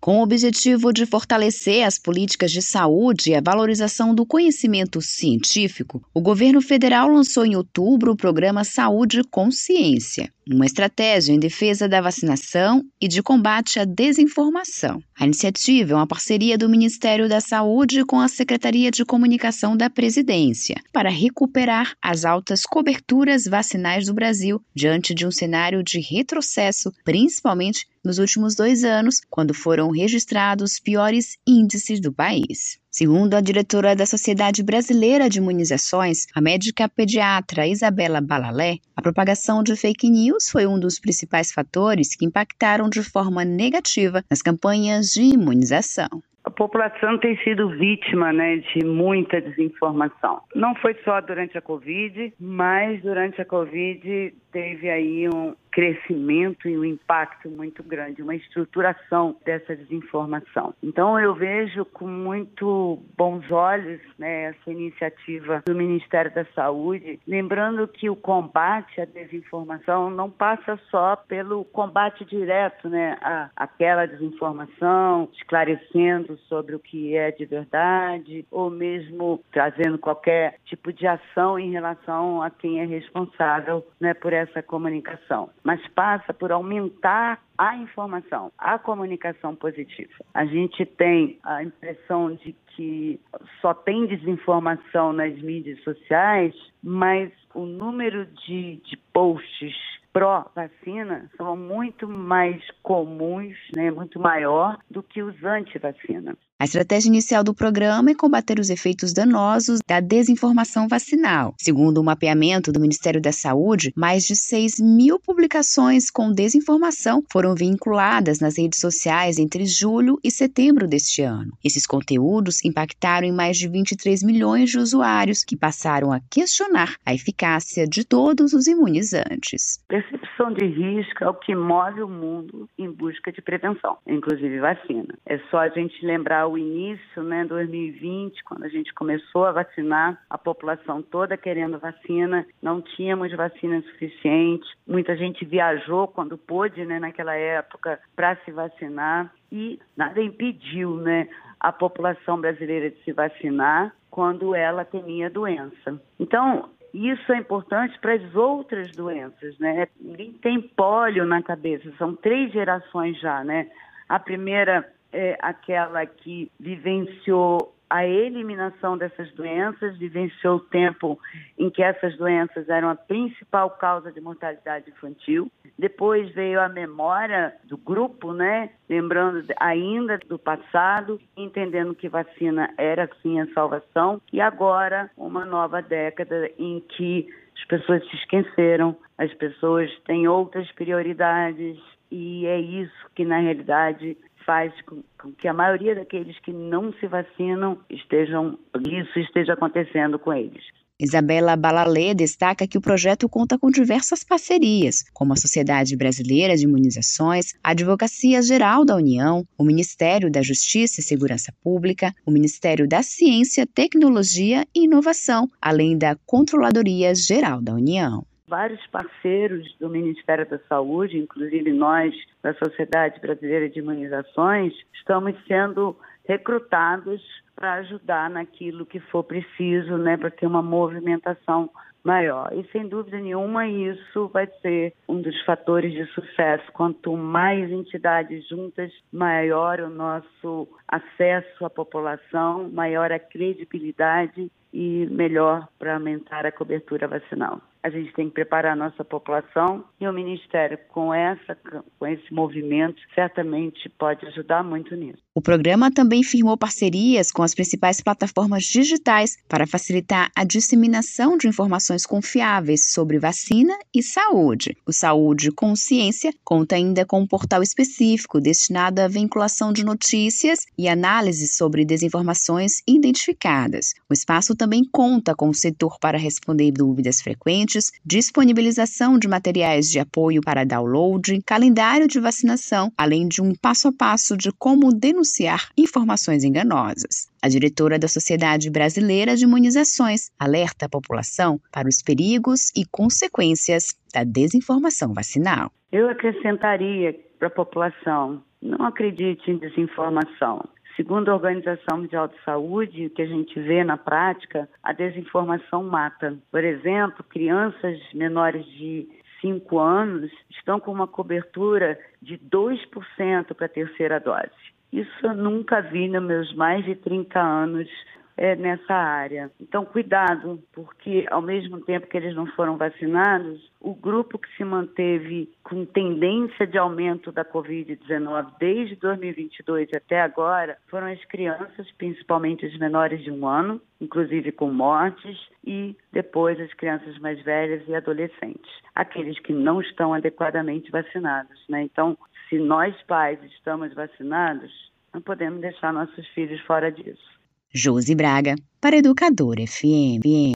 Com o objetivo de fortalecer as políticas de saúde e a valorização do conhecimento científico, o governo federal lançou em outubro o programa Saúde Consciência, uma estratégia em defesa da vacinação e de combate à desinformação. A iniciativa é uma parceria do Ministério da Saúde com a Secretaria de Comunicação da Presidência para recuperar as altas coberturas vacinais do Brasil diante de um cenário de retrocesso, principalmente nos últimos dois anos, quando foram registrados piores índices do país. Segundo a diretora da Sociedade Brasileira de Imunizações, a médica pediatra Isabela Balalé, a propagação de fake news foi um dos principais fatores que impactaram de forma negativa nas campanhas de imunização. A população tem sido vítima né, de muita desinformação. Não foi só durante a Covid, mas durante a Covid teve aí um, crescimento e um impacto muito grande, uma estruturação dessa desinformação. Então eu vejo com muito bons olhos né, essa iniciativa do Ministério da Saúde, lembrando que o combate à desinformação não passa só pelo combate direto né, à, àquela desinformação, esclarecendo sobre o que é de verdade, ou mesmo trazendo qualquer tipo de ação em relação a quem é responsável né, por essa comunicação mas passa por aumentar a informação, a comunicação positiva. A gente tem a impressão de que só tem desinformação nas mídias sociais, mas o número de, de posts pró-vacina são muito mais comuns, né, muito maior do que os anti-vacina. A estratégia inicial do programa é combater os efeitos danosos da desinformação vacinal. Segundo o um mapeamento do Ministério da Saúde, mais de 6 mil publicações com desinformação foram vinculadas nas redes sociais entre julho e setembro deste ano. Esses conteúdos impactaram em mais de 23 milhões de usuários que passaram a questionar a eficácia de todos os imunizantes. Percepção de risco é o que move o mundo em busca de prevenção, inclusive vacina. É só a gente lembrar o início, né, 2020, quando a gente começou a vacinar a população toda querendo vacina, não tínhamos vacina suficiente, muita gente viajou quando pôde, né, naquela época, para se vacinar e nada impediu, né, a população brasileira de se vacinar quando ela temia doença. Então, isso é importante para as outras doenças, né? Ninguém tem pólio na cabeça, são três gerações já, né? A primeira é aquela que vivenciou a eliminação dessas doenças, vivenciou o tempo em que essas doenças eram a principal causa de mortalidade infantil. Depois veio a memória do grupo, né? Lembrando ainda do passado, entendendo que vacina era sim a salvação. E agora, uma nova década em que as pessoas se esqueceram, as pessoas têm outras prioridades, e é isso que, na realidade, faz com, que a maioria daqueles que não se vacinam estejam isso esteja acontecendo com eles. Isabela Balalê destaca que o projeto conta com diversas parcerias, como a Sociedade Brasileira de Imunizações, a Advocacia Geral da União, o Ministério da Justiça e Segurança Pública, o Ministério da Ciência, Tecnologia e Inovação, além da Controladoria Geral da União vários parceiros do Ministério da Saúde, inclusive nós da Sociedade Brasileira de Imunizações, estamos sendo recrutados para ajudar naquilo que for preciso, né, para ter uma movimentação maior. E sem dúvida nenhuma isso vai ser um dos fatores de sucesso. Quanto mais entidades juntas, maior o nosso acesso à população, maior a credibilidade e melhor para aumentar a cobertura vacinal. A gente tem que preparar a nossa população e o Ministério, com, essa, com esse movimento, certamente pode ajudar muito nisso. O programa também firmou parcerias com as principais plataformas digitais para facilitar a disseminação de informações confiáveis sobre vacina e saúde. O Saúde Consciência conta ainda com um portal específico destinado à vinculação de notícias e análise sobre desinformações identificadas. O espaço também conta com o setor para responder dúvidas frequentes, disponibilização de materiais de apoio para download, calendário de vacinação, além de um passo a passo de como denunciar informações enganosas. A diretora da Sociedade Brasileira de Imunizações alerta a população para os perigos e consequências da desinformação vacinal. Eu acrescentaria para a população não acredite em desinformação. Segundo a Organização Mundial de Saúde, o que a gente vê na prática, a desinformação mata. Por exemplo, crianças menores de 5 anos estão com uma cobertura de 2% para a terceira dose. Isso eu nunca vi nos meus mais de 30 anos é, nessa área. Então, cuidado, porque ao mesmo tempo que eles não foram vacinados, o grupo que se manteve com tendência de aumento da Covid-19 desde 2022 até agora foram as crianças, principalmente os menores de um ano, inclusive com mortes, e depois as crianças mais velhas e adolescentes, aqueles que não estão adequadamente vacinados. Né? Então, se nós pais estamos vacinados, não podemos deixar nossos filhos fora disso. Josi Braga, para Educador FM.